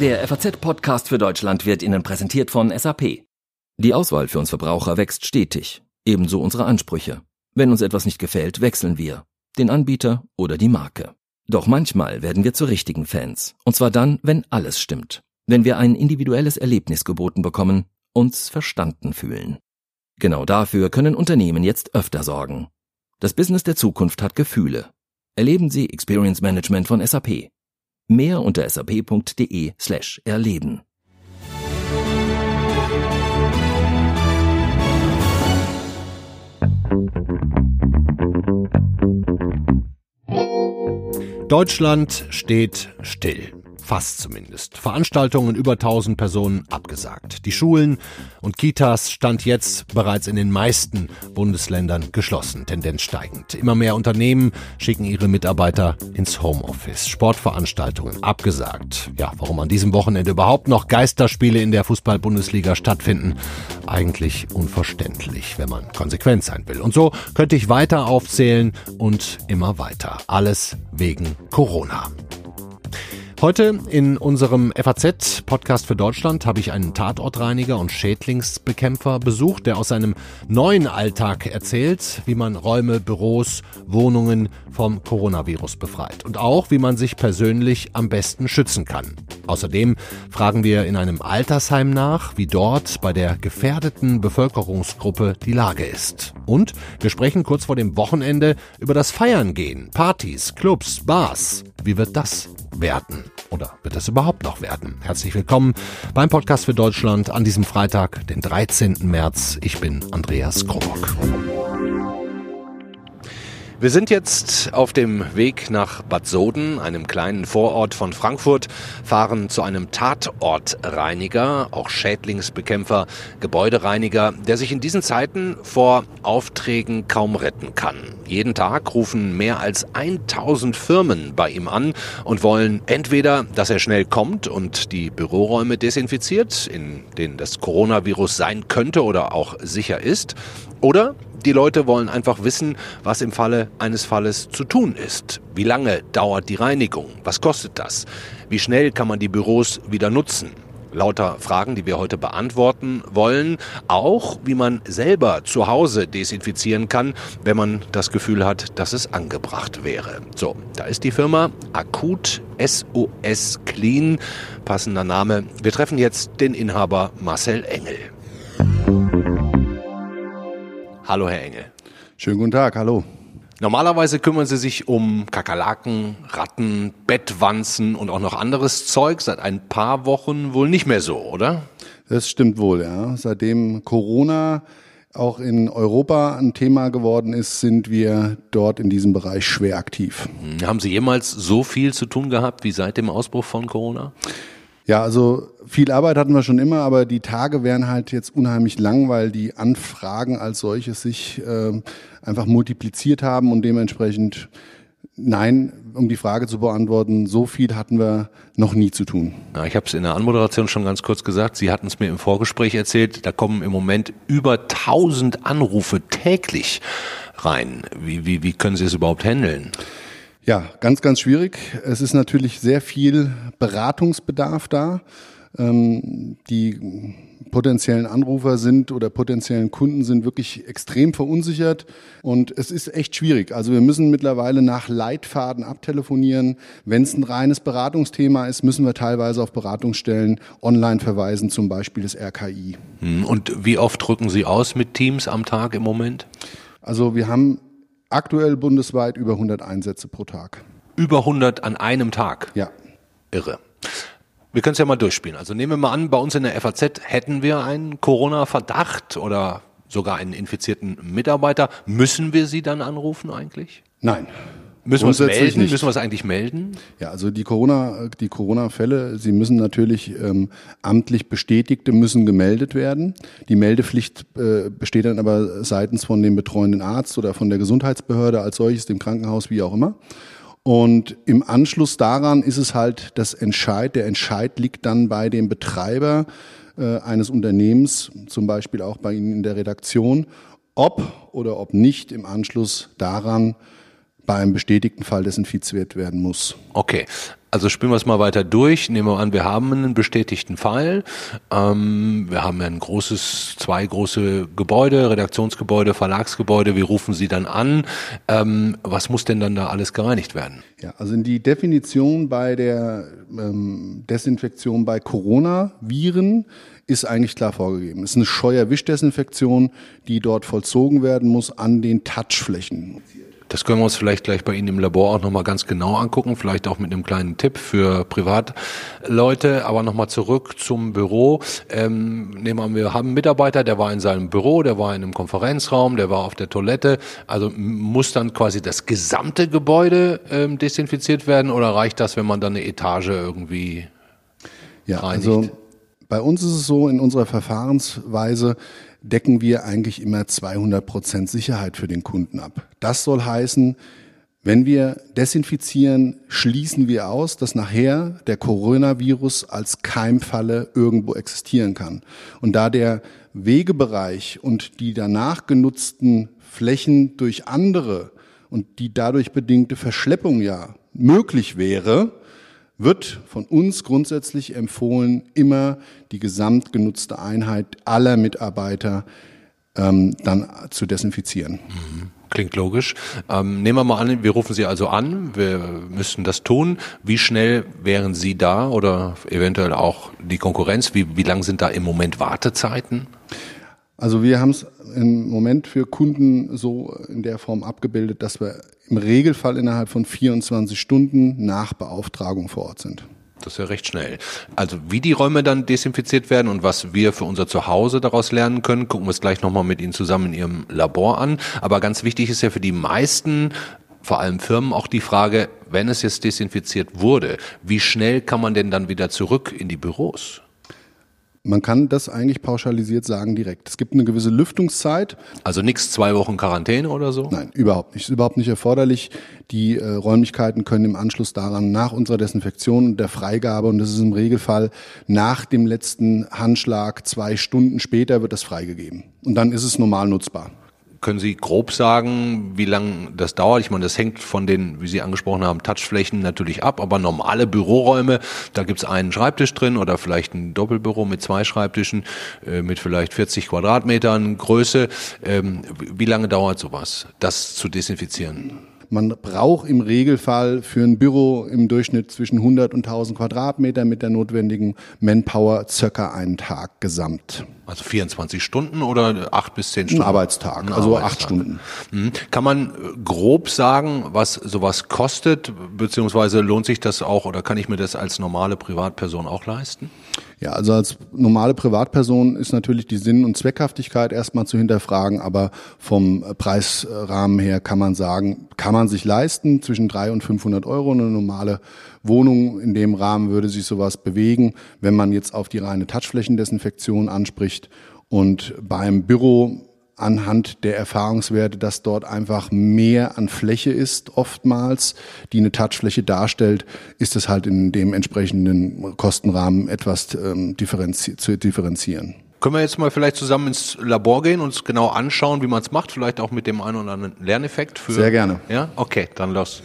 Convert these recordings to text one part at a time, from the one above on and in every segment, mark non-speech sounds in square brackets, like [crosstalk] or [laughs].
Der FAZ-Podcast für Deutschland wird Ihnen präsentiert von SAP. Die Auswahl für uns Verbraucher wächst stetig, ebenso unsere Ansprüche. Wenn uns etwas nicht gefällt, wechseln wir, den Anbieter oder die Marke. Doch manchmal werden wir zu richtigen Fans, und zwar dann, wenn alles stimmt, wenn wir ein individuelles Erlebnis geboten bekommen, uns verstanden fühlen. Genau dafür können Unternehmen jetzt öfter sorgen. Das Business der Zukunft hat Gefühle. Erleben Sie Experience Management von SAP. Mehr unter sap.de slash erleben. Deutschland steht still. Fast zumindest. Veranstaltungen über 1000 Personen abgesagt. Die Schulen und Kitas stand jetzt bereits in den meisten Bundesländern geschlossen, Tendenz steigend. Immer mehr Unternehmen schicken ihre Mitarbeiter ins Homeoffice. Sportveranstaltungen abgesagt. Ja, warum an diesem Wochenende überhaupt noch Geisterspiele in der Fußball-Bundesliga stattfinden, eigentlich unverständlich, wenn man konsequent sein will. Und so könnte ich weiter aufzählen und immer weiter. Alles wegen Corona. Heute in unserem FAZ-Podcast für Deutschland habe ich einen Tatortreiniger und Schädlingsbekämpfer besucht, der aus seinem neuen Alltag erzählt, wie man Räume, Büros, Wohnungen vom Coronavirus befreit und auch, wie man sich persönlich am besten schützen kann. Außerdem fragen wir in einem Altersheim nach, wie dort bei der gefährdeten Bevölkerungsgruppe die Lage ist. Und wir sprechen kurz vor dem Wochenende über das Feiern gehen, Partys, Clubs, Bars. Wie wird das werden? Oder wird es überhaupt noch werden? Herzlich willkommen beim Podcast für Deutschland an diesem Freitag, den 13. März. Ich bin Andreas Krobock. Wir sind jetzt auf dem Weg nach Bad Soden, einem kleinen Vorort von Frankfurt, fahren zu einem Tatortreiniger, auch Schädlingsbekämpfer, Gebäudereiniger, der sich in diesen Zeiten vor Aufträgen kaum retten kann. Jeden Tag rufen mehr als 1000 Firmen bei ihm an und wollen entweder, dass er schnell kommt und die Büroräume desinfiziert, in denen das Coronavirus sein könnte oder auch sicher ist, oder die Leute wollen einfach wissen, was im Falle eines Falles zu tun ist. Wie lange dauert die Reinigung? Was kostet das? Wie schnell kann man die Büros wieder nutzen? Lauter Fragen, die wir heute beantworten wollen. Auch, wie man selber zu Hause desinfizieren kann, wenn man das Gefühl hat, dass es angebracht wäre. So, da ist die Firma Akut SOS Clean. Passender Name. Wir treffen jetzt den Inhaber Marcel Engel. Hallo, Herr Engel. Schönen guten Tag, hallo. Normalerweise kümmern Sie sich um Kakerlaken, Ratten, Bettwanzen und auch noch anderes Zeug. Seit ein paar Wochen wohl nicht mehr so, oder? Das stimmt wohl, ja. Seitdem Corona auch in Europa ein Thema geworden ist, sind wir dort in diesem Bereich schwer aktiv. Hm, haben Sie jemals so viel zu tun gehabt wie seit dem Ausbruch von Corona? Ja, also viel Arbeit hatten wir schon immer, aber die Tage wären halt jetzt unheimlich lang, weil die Anfragen als solche sich äh, einfach multipliziert haben und dementsprechend Nein, um die Frage zu beantworten, so viel hatten wir noch nie zu tun. Ja, ich habe es in der Anmoderation schon ganz kurz gesagt. Sie hatten es mir im Vorgespräch erzählt. Da kommen im Moment über 1000 Anrufe täglich rein. Wie, wie, wie können Sie es überhaupt handeln? Ja, ganz, ganz schwierig. Es ist natürlich sehr viel Beratungsbedarf da. Ähm, die potenziellen Anrufer sind oder potenziellen Kunden sind wirklich extrem verunsichert und es ist echt schwierig. Also wir müssen mittlerweile nach Leitfaden abtelefonieren. Wenn es ein reines Beratungsthema ist, müssen wir teilweise auf Beratungsstellen online verweisen, zum Beispiel das RKI. Hm, und wie oft drücken Sie aus mit Teams am Tag im Moment? Also wir haben Aktuell bundesweit über 100 Einsätze pro Tag. Über 100 an einem Tag? Ja. Irre. Wir können es ja mal durchspielen. Also nehmen wir mal an, bei uns in der FAZ hätten wir einen Corona-Verdacht oder sogar einen infizierten Mitarbeiter. Müssen wir Sie dann anrufen eigentlich? Nein. Müssen wir es melden? Nicht. Müssen wir es eigentlich melden? Ja, also die Corona, die Corona-Fälle, sie müssen natürlich ähm, amtlich Bestätigte müssen gemeldet werden. Die Meldepflicht äh, besteht dann aber seitens von dem betreuenden Arzt oder von der Gesundheitsbehörde als solches, dem Krankenhaus, wie auch immer. Und im Anschluss daran ist es halt das Entscheid. Der Entscheid liegt dann bei dem Betreiber äh, eines Unternehmens, zum Beispiel auch bei Ihnen in der Redaktion, ob oder ob nicht im Anschluss daran bei einem bestätigten Fall desinfiziert werden muss. Okay. Also spielen wir es mal weiter durch. Nehmen wir an, wir haben einen bestätigten Fall. Ähm, wir haben ein großes, zwei große Gebäude, Redaktionsgebäude, Verlagsgebäude. Wir rufen sie dann an. Ähm, was muss denn dann da alles gereinigt werden? Ja, also in die Definition bei der ähm, Desinfektion bei Coronaviren ist eigentlich klar vorgegeben. Es ist eine Scheuerwischdesinfektion, die dort vollzogen werden muss an den Touchflächen. Das können wir uns vielleicht gleich bei Ihnen im Labor auch nochmal ganz genau angucken, vielleicht auch mit einem kleinen Tipp für Privatleute. Aber nochmal zurück zum Büro. Ähm, nehmen wir an, wir haben einen Mitarbeiter, der war in seinem Büro, der war in einem Konferenzraum, der war auf der Toilette. Also muss dann quasi das gesamte Gebäude ähm, desinfiziert werden oder reicht das, wenn man dann eine Etage irgendwie ja, reinigt? Also bei uns ist es so, in unserer Verfahrensweise decken wir eigentlich immer 200 Prozent Sicherheit für den Kunden ab. Das soll heißen, wenn wir desinfizieren, schließen wir aus, dass nachher der Coronavirus als Keimfalle irgendwo existieren kann. Und da der Wegebereich und die danach genutzten Flächen durch andere und die dadurch bedingte Verschleppung ja möglich wäre, wird von uns grundsätzlich empfohlen, immer die gesamtgenutzte Einheit aller Mitarbeiter ähm, dann zu desinfizieren. Mhm. Klingt logisch. Ähm, nehmen wir mal an, wir rufen Sie also an, wir müssen das tun. Wie schnell wären Sie da oder eventuell auch die Konkurrenz? Wie, wie lang sind da im Moment Wartezeiten? Also wir haben es im Moment für Kunden so in der Form abgebildet, dass wir im Regelfall innerhalb von 24 Stunden nach Beauftragung vor Ort sind. Das ist ja recht schnell. Also wie die Räume dann desinfiziert werden und was wir für unser Zuhause daraus lernen können, gucken wir es gleich nochmal mit Ihnen zusammen in Ihrem Labor an. Aber ganz wichtig ist ja für die meisten vor allem Firmen auch die Frage, wenn es jetzt desinfiziert wurde, wie schnell kann man denn dann wieder zurück in die Büros? Man kann das eigentlich pauschalisiert sagen direkt. Es gibt eine gewisse Lüftungszeit. Also nichts zwei Wochen Quarantäne oder so? Nein, überhaupt nicht. Ist überhaupt nicht erforderlich. Die äh, Räumlichkeiten können im Anschluss daran nach unserer Desinfektion und der Freigabe, und das ist im Regelfall nach dem letzten Handschlag zwei Stunden später, wird das freigegeben. Und dann ist es normal nutzbar. Können Sie grob sagen, wie lange das dauert? Ich meine, das hängt von den, wie Sie angesprochen haben, Touchflächen natürlich ab, aber normale Büroräume, da gibt es einen Schreibtisch drin oder vielleicht ein Doppelbüro mit zwei Schreibtischen, äh, mit vielleicht 40 Quadratmetern Größe. Ähm, wie lange dauert sowas, das zu desinfizieren? Man braucht im Regelfall für ein Büro im Durchschnitt zwischen 100 und 1000 Quadratmeter mit der notwendigen Manpower circa einen Tag gesamt. Also 24 Stunden oder acht bis zehn Stunden? Ein Arbeitstag, ein also Arbeitstag. acht Stunden. Mhm. Kann man äh, grob sagen, was sowas kostet, beziehungsweise lohnt sich das auch oder kann ich mir das als normale Privatperson auch leisten? Ja, also als normale Privatperson ist natürlich die Sinn- und Zweckhaftigkeit erstmal zu hinterfragen, aber vom Preisrahmen her kann man sagen, kann man sich leisten, zwischen drei und 500 Euro eine normale Wohnung in dem Rahmen würde sich sowas bewegen, wenn man jetzt auf die reine Touchflächendesinfektion anspricht. Und beim Büro anhand der Erfahrungswerte, dass dort einfach mehr an Fläche ist, oftmals, die eine Touchfläche darstellt, ist es halt in dem entsprechenden Kostenrahmen etwas ähm, differenzi zu differenzieren. Können wir jetzt mal vielleicht zusammen ins Labor gehen und uns genau anschauen, wie man es macht, vielleicht auch mit dem einen oder anderen Lerneffekt? Für, Sehr gerne. Ja, okay, dann los.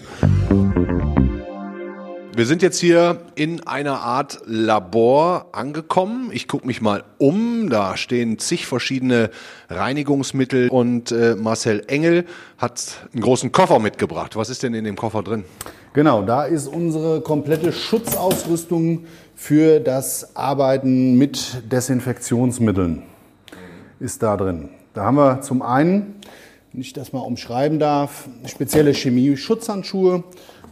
Wir sind jetzt hier in einer Art Labor angekommen. Ich gucke mich mal um. Da stehen zig verschiedene Reinigungsmittel und äh, Marcel Engel hat einen großen Koffer mitgebracht. Was ist denn in dem Koffer drin? Genau, da ist unsere komplette Schutzausrüstung für das Arbeiten mit Desinfektionsmitteln. Ist da drin. Da haben wir zum einen, wenn ich das mal umschreiben darf, spezielle Chemie-Schutzhandschuhe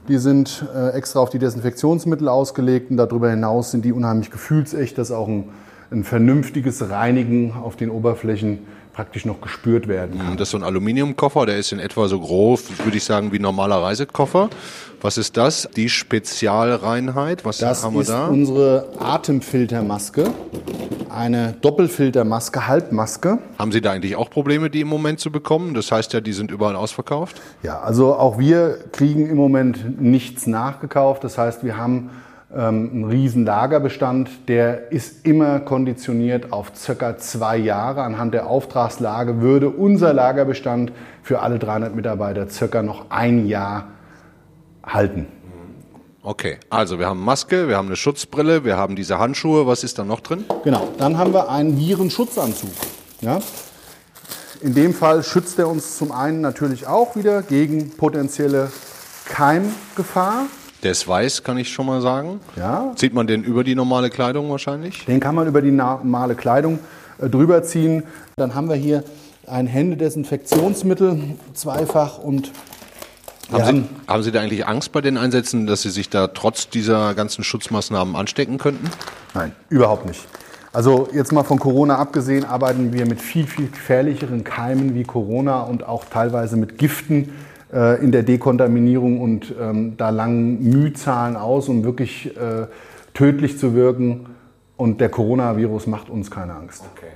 die sind äh, extra auf die Desinfektionsmittel ausgelegt und darüber hinaus sind die unheimlich gefühlsecht, dass auch ein, ein vernünftiges Reinigen auf den Oberflächen praktisch noch gespürt werden kann. Das ist so ein Aluminiumkoffer, der ist in etwa so groß, würde ich sagen, wie ein normaler Reisekoffer. Was ist das? Die Spezialreinheit? Was das haben wir da? Das ist unsere Atemfiltermaske. Eine Doppelfiltermaske, Halbmaske. Haben Sie da eigentlich auch Probleme, die im Moment zu bekommen? Das heißt ja, die sind überall ausverkauft? Ja, also auch wir kriegen im Moment nichts nachgekauft. Das heißt, wir haben ähm, einen riesen Lagerbestand, der ist immer konditioniert auf circa zwei Jahre. Anhand der Auftragslage würde unser Lagerbestand für alle 300 Mitarbeiter circa noch ein Jahr halten. Okay, also wir haben Maske, wir haben eine Schutzbrille, wir haben diese Handschuhe. Was ist da noch drin? Genau, dann haben wir einen Virenschutzanzug. Ja? In dem Fall schützt er uns zum einen natürlich auch wieder gegen potenzielle Keimgefahr. Der ist weiß, kann ich schon mal sagen. Ja. Zieht man den über die normale Kleidung wahrscheinlich? Den kann man über die normale Kleidung äh, drüber ziehen. Dann haben wir hier ein Händedesinfektionsmittel, zweifach und haben Sie, haben Sie da eigentlich Angst bei den Einsätzen, dass Sie sich da trotz dieser ganzen Schutzmaßnahmen anstecken könnten? Nein, überhaupt nicht. Also jetzt mal von Corona abgesehen, arbeiten wir mit viel, viel gefährlicheren Keimen wie Corona und auch teilweise mit Giften äh, in der Dekontaminierung und ähm, da langen Mühzahlen aus, um wirklich äh, tödlich zu wirken. Und der Coronavirus macht uns keine Angst. Okay.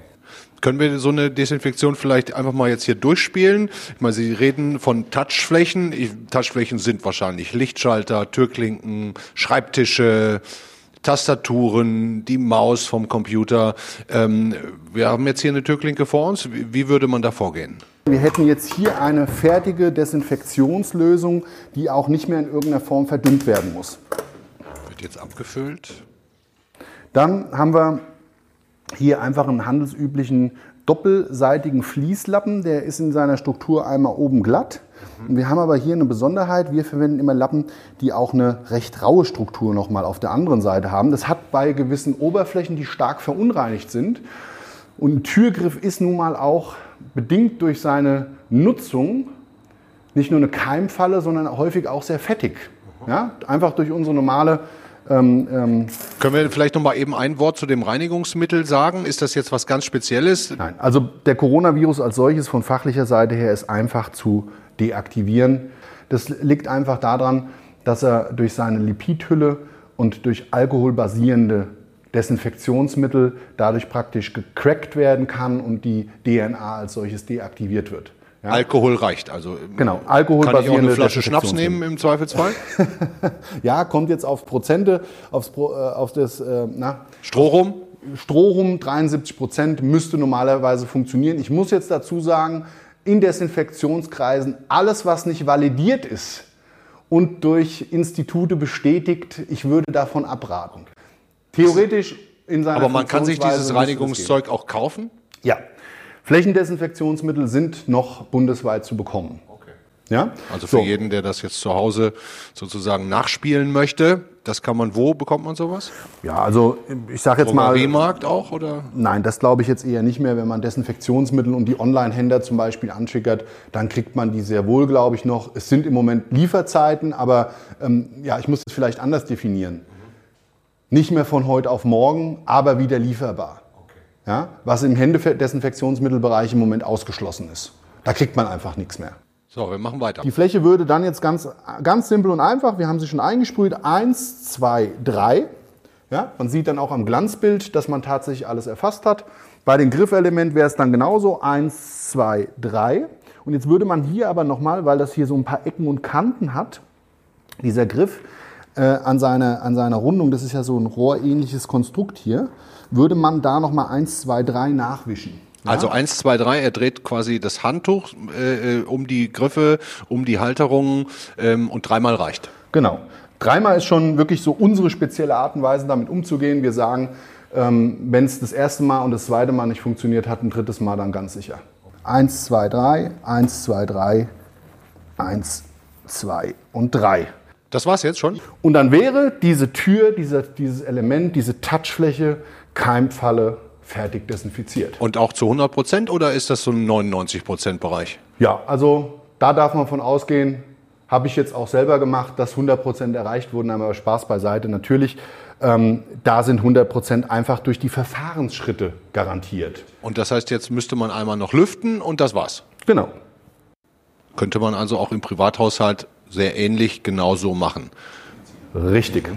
Können wir so eine Desinfektion vielleicht einfach mal jetzt hier durchspielen? Ich meine, Sie reden von Touchflächen. Touchflächen sind wahrscheinlich Lichtschalter, Türklinken, Schreibtische, Tastaturen, die Maus vom Computer. Ähm, wir haben jetzt hier eine Türklinke vor uns. Wie würde man da vorgehen? Wir hätten jetzt hier eine fertige Desinfektionslösung, die auch nicht mehr in irgendeiner Form verdünnt werden muss. Wird jetzt abgefüllt. Dann haben wir hier einfach einen handelsüblichen doppelseitigen Fließlappen. Der ist in seiner Struktur einmal oben glatt. Mhm. Wir haben aber hier eine Besonderheit. Wir verwenden immer Lappen, die auch eine recht raue Struktur nochmal auf der anderen Seite haben. Das hat bei gewissen Oberflächen, die stark verunreinigt sind. Und ein Türgriff ist nun mal auch bedingt durch seine Nutzung nicht nur eine Keimfalle, sondern häufig auch sehr fettig. Ja? Einfach durch unsere normale ähm, ähm, Können wir vielleicht noch mal eben ein Wort zu dem Reinigungsmittel sagen? Ist das jetzt was ganz Spezielles? Nein, also der Coronavirus als solches von fachlicher Seite her ist einfach zu deaktivieren. Das liegt einfach daran, dass er durch seine Lipidhülle und durch alkoholbasierende Desinfektionsmittel dadurch praktisch gecrackt werden kann und die DNA als solches deaktiviert wird. Ja? Alkohol reicht. Also genau, Alkohol kann ich auch eine Flasche Schnaps nehmen im Zweifelsfall? [laughs] ja, kommt jetzt auf Prozente, aufs, äh, auf das äh, na, Strohrum. Strohrum 73 Prozent müsste normalerweise funktionieren. Ich muss jetzt dazu sagen, in Desinfektionskreisen alles, was nicht validiert ist und durch Institute bestätigt, ich würde davon abraten. Theoretisch in seiner Aber man kann sich dieses Reinigungszeug auch kaufen? Ja, Flächendesinfektionsmittel sind noch bundesweit zu bekommen. Okay. Ja? Also für so. jeden, der das jetzt zu Hause sozusagen nachspielen möchte, das kann man wo bekommt man sowas? Ja, also ich sage jetzt mal. Markt auch oder? Nein, das glaube ich jetzt eher nicht mehr. Wenn man Desinfektionsmittel und die Online-Händler zum Beispiel anschickert, dann kriegt man die sehr wohl, glaube ich, noch. Es sind im Moment Lieferzeiten, aber ähm, ja, ich muss es vielleicht anders definieren. Nicht mehr von heute auf morgen, aber wieder lieferbar ja, was im Händedesinfektionsmittelbereich im Moment ausgeschlossen ist. Da kriegt man einfach nichts mehr. So, wir machen weiter. Die Fläche würde dann jetzt ganz, ganz simpel und einfach, wir haben sie schon eingesprüht, eins, zwei, drei. Ja, man sieht dann auch am Glanzbild, dass man tatsächlich alles erfasst hat. Bei den Griffelement wäre es dann genauso, eins, zwei, drei. Und jetzt würde man hier aber nochmal, weil das hier so ein paar Ecken und Kanten hat, dieser Griff äh, an, seine, an seiner Rundung, das ist ja so ein rohrähnliches Konstrukt hier, würde man da nochmal 1, 2, 3 nachwischen. Ja? Also 1, 2, 3, er dreht quasi das Handtuch äh, äh, um die Griffe, um die Halterungen ähm, und dreimal reicht. Genau. Dreimal ist schon wirklich so unsere spezielle Art und Weise, damit umzugehen. Wir sagen, ähm, wenn es das erste Mal und das zweite Mal nicht funktioniert hat, ein drittes Mal dann ganz sicher. 1, 2, 3, 1, 2, 3, 1, 2 und 3. Das war's jetzt schon? Und dann wäre diese Tür, dieser, dieses Element, diese Touchfläche Keimfalle fertig desinfiziert. Und auch zu 100 Prozent oder ist das so ein 99 Prozent Bereich? Ja, also da darf man von ausgehen, habe ich jetzt auch selber gemacht, dass 100 Prozent erreicht wurden, aber Spaß beiseite. Natürlich, ähm, da sind 100 Prozent einfach durch die Verfahrensschritte garantiert. Und das heißt, jetzt müsste man einmal noch lüften und das war's? Genau. Könnte man also auch im Privathaushalt sehr ähnlich genauso machen. Richtig.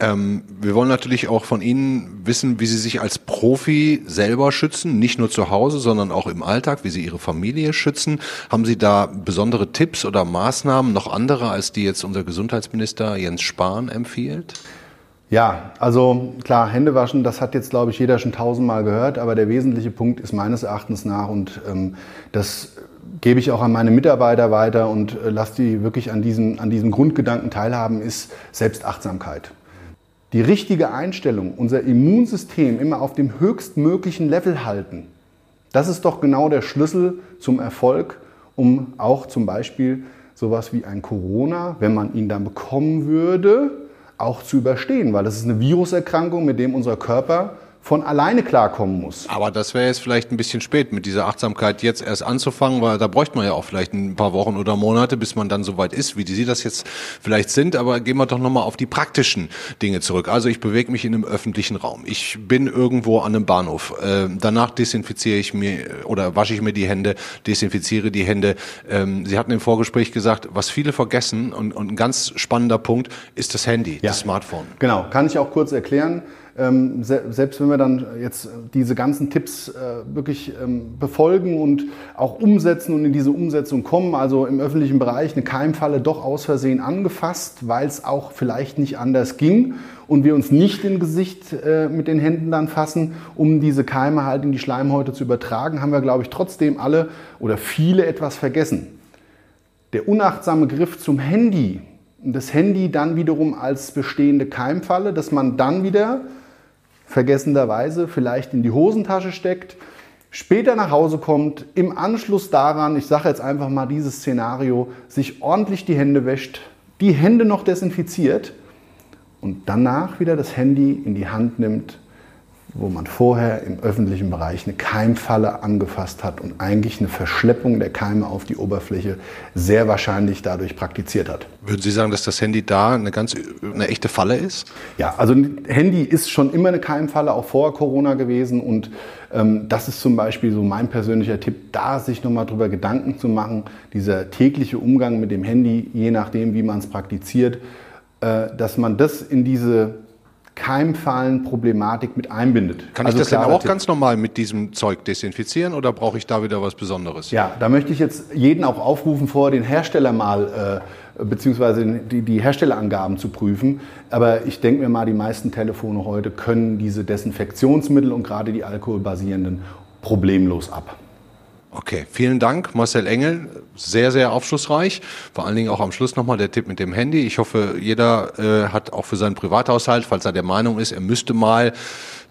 Ähm, wir wollen natürlich auch von Ihnen wissen, wie Sie sich als Profi selber schützen, nicht nur zu Hause, sondern auch im Alltag, wie Sie Ihre Familie schützen. Haben Sie da besondere Tipps oder Maßnahmen, noch andere, als die jetzt unser Gesundheitsminister Jens Spahn empfiehlt? Ja, also klar, Hände waschen, das hat jetzt, glaube ich, jeder schon tausendmal gehört, aber der wesentliche Punkt ist meines Erachtens nach, und ähm, das gebe ich auch an meine Mitarbeiter weiter und äh, lasse die wirklich an diesem, an diesem Grundgedanken teilhaben, ist Selbstachtsamkeit. Die richtige Einstellung, unser Immunsystem immer auf dem höchstmöglichen Level halten, das ist doch genau der Schlüssel zum Erfolg, um auch zum Beispiel sowas wie ein Corona, wenn man ihn dann bekommen würde, auch zu überstehen, weil das ist eine Viruserkrankung, mit dem unser Körper von alleine klarkommen muss. Aber das wäre jetzt vielleicht ein bisschen spät, mit dieser Achtsamkeit jetzt erst anzufangen, weil da bräuchte man ja auch vielleicht ein paar Wochen oder Monate, bis man dann so weit ist, wie Sie das jetzt vielleicht sind. Aber gehen wir doch nochmal auf die praktischen Dinge zurück. Also ich bewege mich in einem öffentlichen Raum. Ich bin irgendwo an einem Bahnhof. Äh, danach desinfiziere ich mir oder wasche ich mir die Hände, desinfiziere die Hände. Ähm, Sie hatten im Vorgespräch gesagt, was viele vergessen und, und ein ganz spannender Punkt ist das Handy, ja. das Smartphone. Genau, kann ich auch kurz erklären. Ähm, selbst wenn wir dann jetzt diese ganzen Tipps äh, wirklich ähm, befolgen und auch umsetzen und in diese Umsetzung kommen, also im öffentlichen Bereich eine Keimfalle doch aus Versehen angefasst, weil es auch vielleicht nicht anders ging und wir uns nicht in Gesicht äh, mit den Händen dann fassen, um diese Keime halt in die Schleimhäute zu übertragen, haben wir, glaube ich, trotzdem alle oder viele etwas vergessen. Der unachtsame Griff zum Handy, das Handy dann wiederum als bestehende Keimfalle, dass man dann wieder vergessenderweise vielleicht in die Hosentasche steckt, später nach Hause kommt, im Anschluss daran, ich sage jetzt einfach mal dieses Szenario, sich ordentlich die Hände wäscht, die Hände noch desinfiziert und danach wieder das Handy in die Hand nimmt wo man vorher im öffentlichen Bereich eine Keimfalle angefasst hat und eigentlich eine Verschleppung der Keime auf die Oberfläche sehr wahrscheinlich dadurch praktiziert hat. Würden Sie sagen, dass das Handy da eine ganz eine echte Falle ist? Ja, also ein Handy ist schon immer eine Keimfalle, auch vor Corona gewesen und ähm, das ist zum Beispiel so mein persönlicher Tipp, da sich nochmal drüber Gedanken zu machen, dieser tägliche Umgang mit dem Handy, je nachdem, wie man es praktiziert, äh, dass man das in diese Keimfallenproblematik mit einbindet. Kann also ich das denn auch Tipp. ganz normal mit diesem Zeug desinfizieren oder brauche ich da wieder was Besonderes? Ja, da möchte ich jetzt jeden auch aufrufen, vor den Hersteller mal äh, beziehungsweise die, die Herstellerangaben zu prüfen. Aber ich denke mir mal, die meisten Telefone heute können diese Desinfektionsmittel und gerade die alkoholbasierenden problemlos ab. Okay, vielen Dank, Marcel Engel. Sehr, sehr aufschlussreich. Vor allen Dingen auch am Schluss nochmal der Tipp mit dem Handy. Ich hoffe, jeder äh, hat auch für seinen Privathaushalt, falls er der Meinung ist, er müsste mal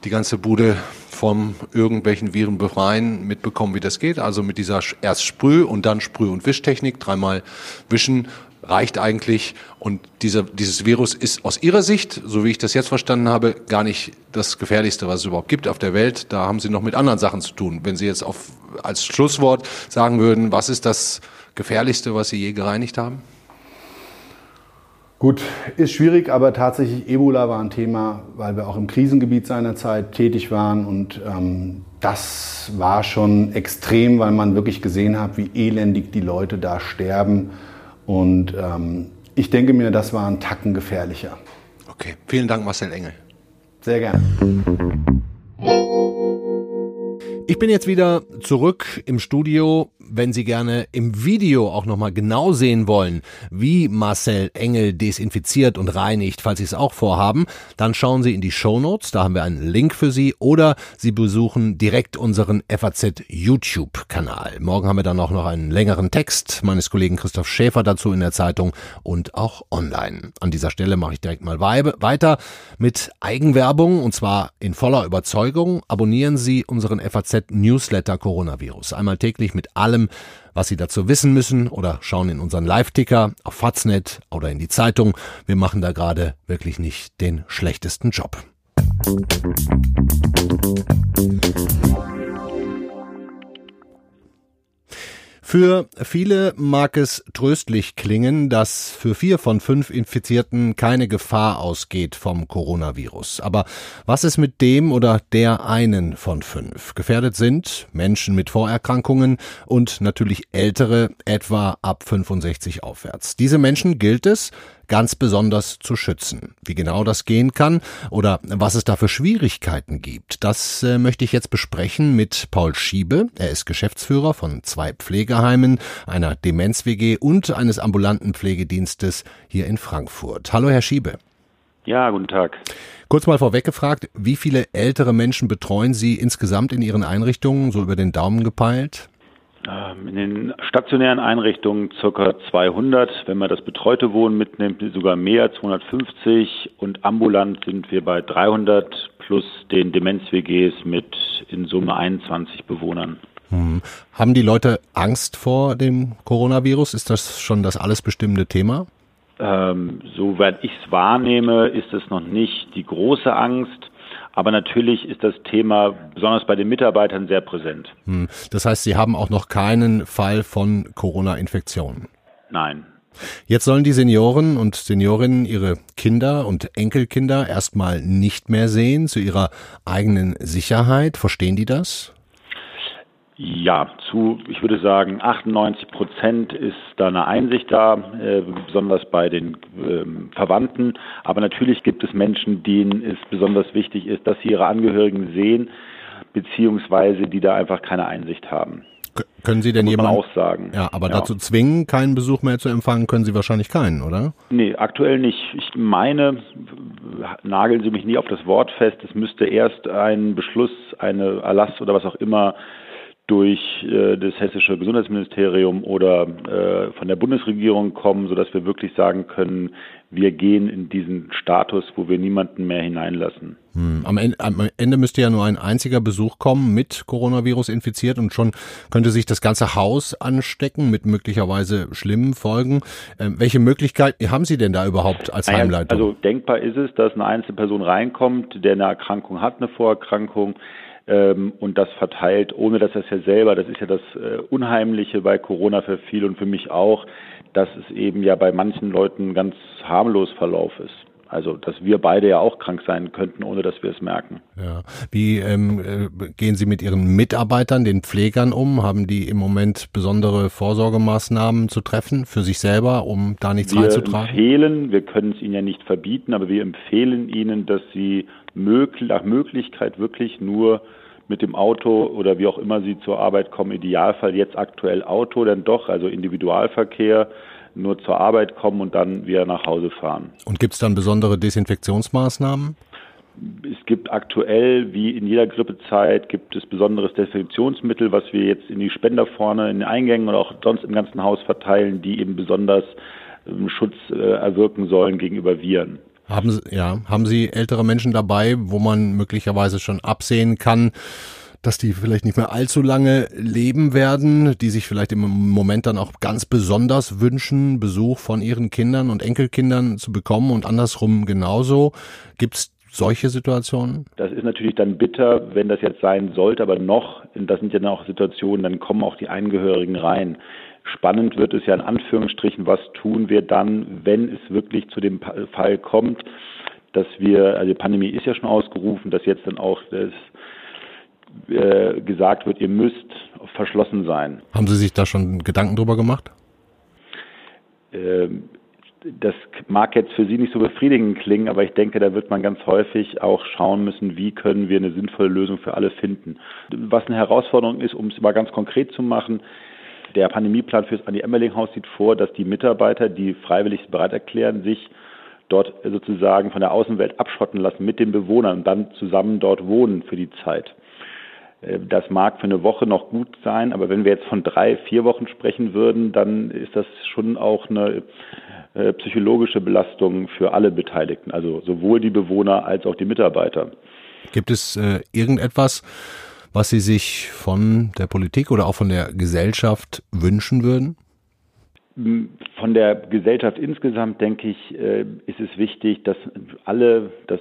die ganze Bude vom irgendwelchen Viren befreien, mitbekommen, wie das geht. Also mit dieser erst Sprüh- und dann Sprüh- und Wischtechnik dreimal wischen reicht eigentlich. Und dieser, dieses Virus ist aus Ihrer Sicht, so wie ich das jetzt verstanden habe, gar nicht das Gefährlichste, was es überhaupt gibt auf der Welt. Da haben Sie noch mit anderen Sachen zu tun. Wenn Sie jetzt auf, als Schlusswort sagen würden, was ist das Gefährlichste, was Sie je gereinigt haben? Gut, ist schwierig, aber tatsächlich Ebola war ein Thema, weil wir auch im Krisengebiet seinerzeit tätig waren und ähm, das war schon extrem, weil man wirklich gesehen hat, wie elendig die Leute da sterben und ähm, ich denke mir, das war ein Tacken gefährlicher. Okay, vielen Dank, Marcel Engel. Sehr gerne. Ich bin jetzt wieder zurück im Studio wenn Sie gerne im Video auch nochmal genau sehen wollen, wie Marcel Engel desinfiziert und reinigt, falls Sie es auch vorhaben, dann schauen Sie in die Show Notes, da haben wir einen Link für Sie oder Sie besuchen direkt unseren FAZ YouTube-Kanal. Morgen haben wir dann auch noch einen längeren Text meines Kollegen Christoph Schäfer dazu in der Zeitung und auch online. An dieser Stelle mache ich direkt mal weiter mit Eigenwerbung und zwar in voller Überzeugung. Abonnieren Sie unseren FAZ Newsletter Coronavirus. Einmal täglich mit allem allem, was Sie dazu wissen müssen oder schauen in unseren Live-Ticker auf Faznet oder in die Zeitung. Wir machen da gerade wirklich nicht den schlechtesten Job. Für viele mag es tröstlich klingen, dass für vier von fünf Infizierten keine Gefahr ausgeht vom Coronavirus. Aber was ist mit dem oder der einen von fünf? Gefährdet sind Menschen mit Vorerkrankungen und natürlich ältere, etwa ab 65 aufwärts. Diese Menschen gilt es, ganz besonders zu schützen. Wie genau das gehen kann oder was es da für Schwierigkeiten gibt, das äh, möchte ich jetzt besprechen mit Paul Schiebe. Er ist Geschäftsführer von zwei Pflegeheimen, einer Demenz-WG und eines ambulanten Pflegedienstes hier in Frankfurt. Hallo, Herr Schiebe. Ja, guten Tag. Kurz mal vorweg gefragt, wie viele ältere Menschen betreuen Sie insgesamt in Ihren Einrichtungen, so über den Daumen gepeilt? Ähm, in den stationären Einrichtungen ca. 200, wenn man das betreute Wohnen mitnimmt, sogar mehr, 250 und ambulant sind wir bei 300 plus den Demenz-WGs mit in Summe 21 Bewohnern. Hm. Haben die Leute Angst vor dem Coronavirus? Ist das schon das alles bestimmende Thema? Ähm, soweit ich es wahrnehme, ist es noch nicht die große Angst. Aber natürlich ist das Thema besonders bei den Mitarbeitern sehr präsent. Hm. Das heißt, Sie haben auch noch keinen Fall von Corona-Infektionen? Nein. Jetzt sollen die Senioren und Seniorinnen ihre Kinder und Enkelkinder erstmal nicht mehr sehen zu ihrer eigenen Sicherheit. Verstehen die das? Ja, zu, ich würde sagen, 98 Prozent ist da eine Einsicht da, äh, besonders bei den ähm, Verwandten. Aber natürlich gibt es Menschen, denen es besonders wichtig ist, dass sie ihre Angehörigen sehen, beziehungsweise die da einfach keine Einsicht haben. K können Sie denn jemanden auch sagen? Ja, aber ja. dazu zwingen, keinen Besuch mehr zu empfangen, können Sie wahrscheinlich keinen, oder? Nee, aktuell nicht. Ich meine, nageln Sie mich nie auf das Wort fest. Es müsste erst ein Beschluss, eine Erlass oder was auch immer durch äh, das hessische Gesundheitsministerium oder äh, von der Bundesregierung kommen, sodass wir wirklich sagen können, wir gehen in diesen Status, wo wir niemanden mehr hineinlassen. Hm. Am, Ende, am, Ende, müsste ja nur ein einziger Besuch kommen mit Coronavirus infiziert und schon könnte sich das ganze Haus anstecken mit möglicherweise schlimmen Folgen. Ähm, welche Möglichkeiten haben Sie denn da überhaupt als Heimleitung? Also denkbar ist es, dass eine Einzelperson reinkommt, der eine Erkrankung hat, eine Vorerkrankung, ähm, und das verteilt, ohne dass er es ja selber, das ist ja das äh, Unheimliche bei Corona für viele und für mich auch, dass es eben ja bei manchen Leuten ganz harmlos Verlauf ist. Also, dass wir beide ja auch krank sein könnten, ohne dass wir es merken. Ja. Wie ähm, äh, gehen Sie mit Ihren Mitarbeitern, den Pflegern um? Haben die im Moment besondere Vorsorgemaßnahmen zu treffen für sich selber, um da nichts wir reinzutragen? Wir empfehlen, wir können es ihnen ja nicht verbieten, aber wir empfehlen ihnen, dass sie möglich, nach Möglichkeit wirklich nur mit dem Auto oder wie auch immer sie zur Arbeit kommen, Idealfall jetzt aktuell Auto, denn doch, also Individualverkehr, nur zur Arbeit kommen und dann wieder nach Hause fahren. Und gibt es dann besondere Desinfektionsmaßnahmen? Es gibt aktuell, wie in jeder Grippezeit, gibt es besonderes Desinfektionsmittel, was wir jetzt in die Spender vorne in den Eingängen oder auch sonst im ganzen Haus verteilen, die eben besonders ähm, Schutz äh, erwirken sollen gegenüber Viren. Haben Sie, ja, haben Sie ältere Menschen dabei, wo man möglicherweise schon absehen kann, dass die vielleicht nicht mehr allzu lange leben werden, die sich vielleicht im Moment dann auch ganz besonders wünschen, Besuch von ihren Kindern und Enkelkindern zu bekommen und andersrum genauso. Gibt es solche Situationen? Das ist natürlich dann bitter, wenn das jetzt sein sollte, aber noch, das sind ja noch Situationen, dann kommen auch die Angehörigen rein. Spannend wird es ja in Anführungsstrichen, was tun wir dann, wenn es wirklich zu dem Fall kommt, dass wir, also die Pandemie ist ja schon ausgerufen, dass jetzt dann auch das äh, gesagt wird, ihr müsst verschlossen sein. Haben Sie sich da schon Gedanken drüber gemacht? Ähm, das mag jetzt für Sie nicht so befriedigend klingen, aber ich denke, da wird man ganz häufig auch schauen müssen, wie können wir eine sinnvolle Lösung für alle finden. Was eine Herausforderung ist, um es mal ganz konkret zu machen, der Pandemieplan fürs Annie-Emmerling-Haus sieht vor, dass die Mitarbeiter, die freiwillig bereit erklären, sich dort sozusagen von der Außenwelt abschotten lassen mit den Bewohnern und dann zusammen dort wohnen für die Zeit. Äh, das mag für eine Woche noch gut sein, aber wenn wir jetzt von drei, vier Wochen sprechen würden, dann ist das schon auch eine äh, psychologische Belastung für alle Beteiligten, also sowohl die Bewohner als auch die Mitarbeiter. Gibt es äh, irgendetwas, was Sie sich von der Politik oder auch von der Gesellschaft wünschen würden? Von der Gesellschaft insgesamt denke ich, äh, ist es wichtig, dass alle, das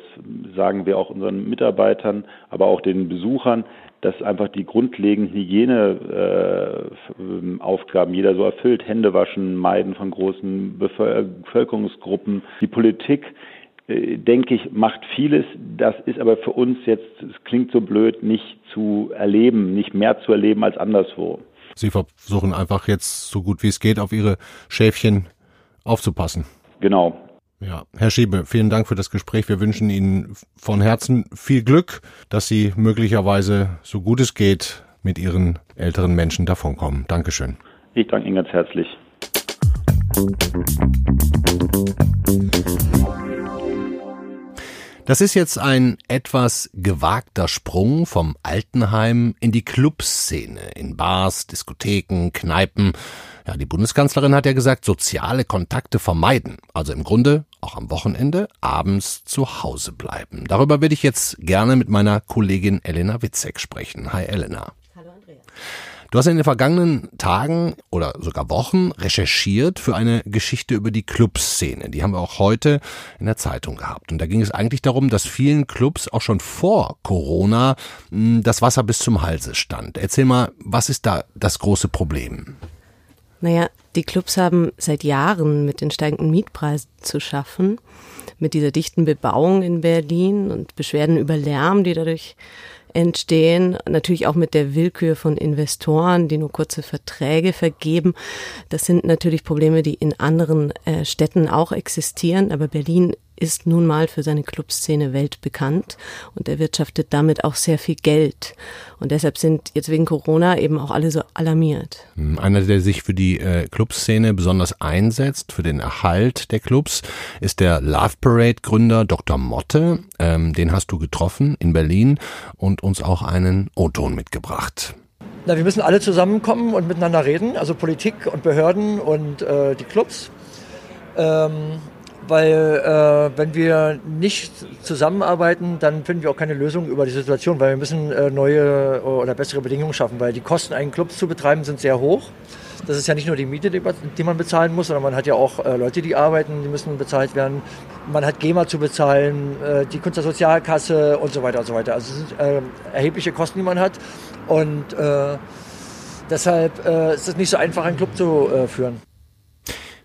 sagen wir auch unseren Mitarbeitern, aber auch den Besuchern, dass einfach die grundlegenden Hygieneaufgaben jeder so erfüllt, Hände waschen, Meiden von großen Bevölkerungsgruppen. Die Politik äh, denke ich, macht vieles. Das ist aber für uns jetzt, es klingt so blöd, nicht zu erleben, nicht mehr zu erleben als anderswo. Sie versuchen einfach jetzt so gut wie es geht auf Ihre Schäfchen aufzupassen. Genau. Ja, Herr Schiebe, vielen Dank für das Gespräch. Wir wünschen Ihnen von Herzen viel Glück, dass Sie möglicherweise so gut es geht mit Ihren älteren Menschen davonkommen. Dankeschön. Ich danke Ihnen ganz herzlich. Das ist jetzt ein etwas gewagter Sprung vom Altenheim in die Clubszene, in Bars, Diskotheken, Kneipen. Ja, die Bundeskanzlerin hat ja gesagt, soziale Kontakte vermeiden. Also im Grunde auch am Wochenende abends zu Hause bleiben. Darüber würde ich jetzt gerne mit meiner Kollegin Elena Witzek sprechen. Hi Elena. Hallo Andreas. Du hast in den vergangenen Tagen oder sogar Wochen recherchiert für eine Geschichte über die Clubszene. Die haben wir auch heute in der Zeitung gehabt. Und da ging es eigentlich darum, dass vielen Clubs auch schon vor Corona hm, das Wasser bis zum Halse stand. Erzähl mal, was ist da das große Problem? Naja, die Clubs haben seit Jahren mit den steigenden Mietpreisen zu schaffen, mit dieser dichten Bebauung in Berlin und Beschwerden über Lärm, die dadurch entstehen, natürlich auch mit der Willkür von Investoren, die nur kurze Verträge vergeben. Das sind natürlich Probleme, die in anderen äh, Städten auch existieren, aber Berlin ist nun mal für seine Clubszene weltbekannt und erwirtschaftet damit auch sehr viel Geld. Und deshalb sind jetzt wegen Corona eben auch alle so alarmiert. Hm, einer, der sich für die äh, Clubszene besonders einsetzt, für den Erhalt der Clubs, ist der Love Parade Gründer Dr. Motte. Ähm, den hast du getroffen in Berlin und uns auch einen O-Ton mitgebracht. Na, wir müssen alle zusammenkommen und miteinander reden, also Politik und Behörden und äh, die Clubs. Ähm, weil äh, wenn wir nicht zusammenarbeiten, dann finden wir auch keine Lösung über die Situation, weil wir müssen äh, neue oder bessere Bedingungen schaffen, weil die Kosten, einen Club zu betreiben, sind sehr hoch. Das ist ja nicht nur die Miete, die, man bezahlen muss, sondern man hat ja auch äh, Leute, die arbeiten, die müssen bezahlt werden. Man hat GEMA zu bezahlen, äh, die Kunstsozialkasse und so weiter und so weiter. Also es sind äh, erhebliche Kosten, die man hat und äh, deshalb äh, ist es nicht so einfach, einen Club zu äh, führen.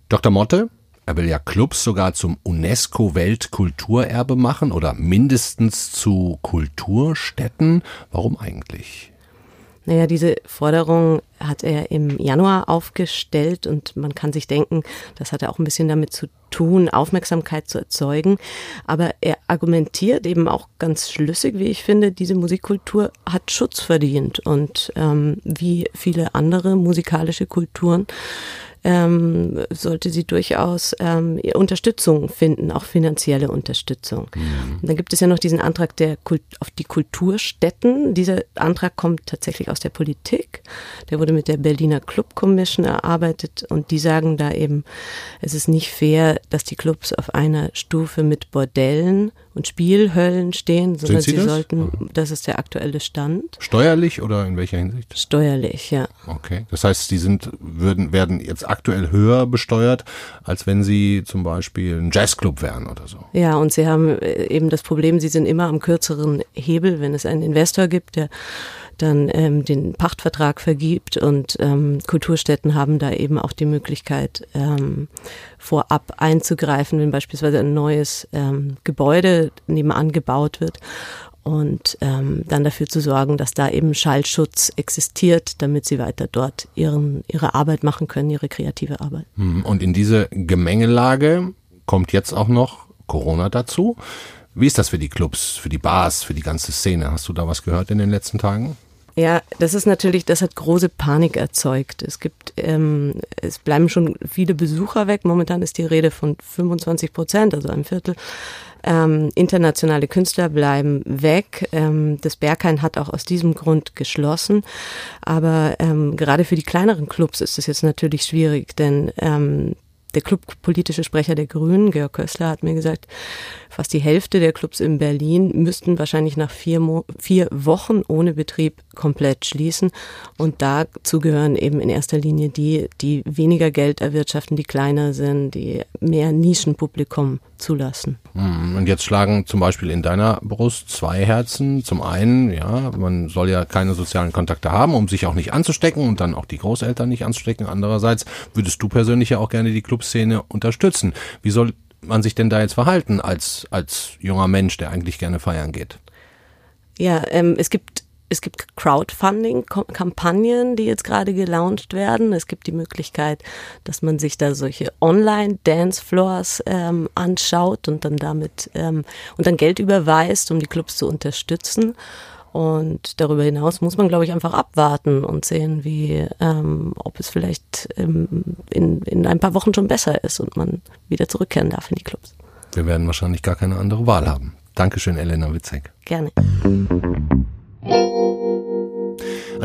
Dr. Motte, er will ja Clubs sogar zum UNESCO-Weltkulturerbe machen oder mindestens zu Kulturstätten. Warum eigentlich? Naja, diese Forderung hat er im Januar aufgestellt und man kann sich denken, das hat er auch ein bisschen damit zu tun, Aufmerksamkeit zu erzeugen. Aber er argumentiert eben auch ganz schlüssig, wie ich finde, diese Musikkultur hat Schutz verdient und ähm, wie viele andere musikalische Kulturen ähm, sollte sie durchaus ähm, Unterstützung finden, auch finanzielle Unterstützung. Mhm. Und dann gibt es ja noch diesen Antrag der Kult auf die Kulturstätten. Dieser Antrag kommt tatsächlich aus der Politik. Der wurde mit der Berliner Club Commission erarbeitet und die sagen da eben, es ist nicht fair, dass die Clubs auf einer Stufe mit Bordellen und Spielhöllen stehen, sondern sie, sie das? sollten, das ist der aktuelle Stand. Steuerlich oder in welcher Hinsicht? Steuerlich, ja. Okay. Das heißt, sie sind, würden, werden jetzt aktuell höher besteuert, als wenn sie zum Beispiel ein Jazzclub wären oder so. Ja, und sie haben äh, eben das Problem, sie sind immer am kürzeren Hebel, wenn es einen Investor gibt, der dann ähm, den Pachtvertrag vergibt und ähm, Kulturstätten haben da eben auch die Möglichkeit, ähm, vorab einzugreifen, wenn beispielsweise ein neues ähm, Gebäude nebenan gebaut wird und ähm, dann dafür zu sorgen, dass da eben Schallschutz existiert, damit sie weiter dort ihren, ihre Arbeit machen können, ihre kreative Arbeit. Hm, und in diese Gemengelage kommt jetzt auch noch Corona dazu. Wie ist das für die Clubs, für die Bars, für die ganze Szene? Hast du da was gehört in den letzten Tagen? Ja, das ist natürlich, das hat große Panik erzeugt. Es gibt, ähm, es bleiben schon viele Besucher weg. Momentan ist die Rede von 25 Prozent, also ein Viertel. Ähm, internationale Künstler bleiben weg. Ähm, das Berghain hat auch aus diesem Grund geschlossen. Aber ähm, gerade für die kleineren Clubs ist es jetzt natürlich schwierig, denn ähm, der clubpolitische Sprecher der Grünen, Georg Kössler, hat mir gesagt, fast die Hälfte der Clubs in Berlin müssten wahrscheinlich nach vier, Mo vier Wochen ohne Betrieb komplett schließen. Und dazu gehören eben in erster Linie die, die weniger Geld erwirtschaften, die kleiner sind, die mehr Nischenpublikum zulassen. Hm, und jetzt schlagen zum Beispiel in deiner Brust zwei Herzen. Zum einen, ja, man soll ja keine sozialen Kontakte haben, um sich auch nicht anzustecken und dann auch die Großeltern nicht anzustecken. Andererseits würdest du persönlich ja auch gerne die Clubszene unterstützen. Wie soll man sich denn da jetzt verhalten als, als junger Mensch, der eigentlich gerne feiern geht? Ja, ähm, es gibt es gibt Crowdfunding-Kampagnen, die jetzt gerade gelauncht werden. Es gibt die Möglichkeit, dass man sich da solche Online-Dancefloors ähm, anschaut und dann damit ähm, und dann Geld überweist, um die Clubs zu unterstützen. Und darüber hinaus muss man, glaube ich, einfach abwarten und sehen, wie, ähm, ob es vielleicht ähm, in, in ein paar Wochen schon besser ist und man wieder zurückkehren darf in die Clubs. Wir werden wahrscheinlich gar keine andere Wahl haben. Dankeschön, Elena Witzek. Gerne.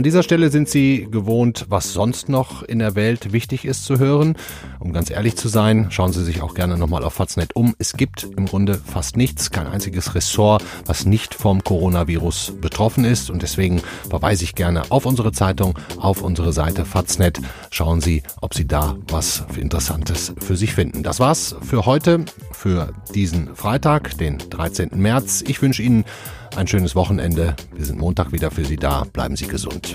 An dieser Stelle sind Sie gewohnt, was sonst noch in der Welt wichtig ist zu hören. Um ganz ehrlich zu sein, schauen Sie sich auch gerne nochmal auf Faznet um. Es gibt im Grunde fast nichts, kein einziges Ressort, was nicht vom Coronavirus betroffen ist. Und deswegen verweise ich gerne auf unsere Zeitung, auf unsere Seite Faznet. Schauen Sie, ob Sie da was Interessantes für sich finden. Das war's für heute, für diesen Freitag, den 13. März. Ich wünsche Ihnen ein schönes Wochenende. Wir sind Montag wieder für Sie da. Bleiben Sie gesund.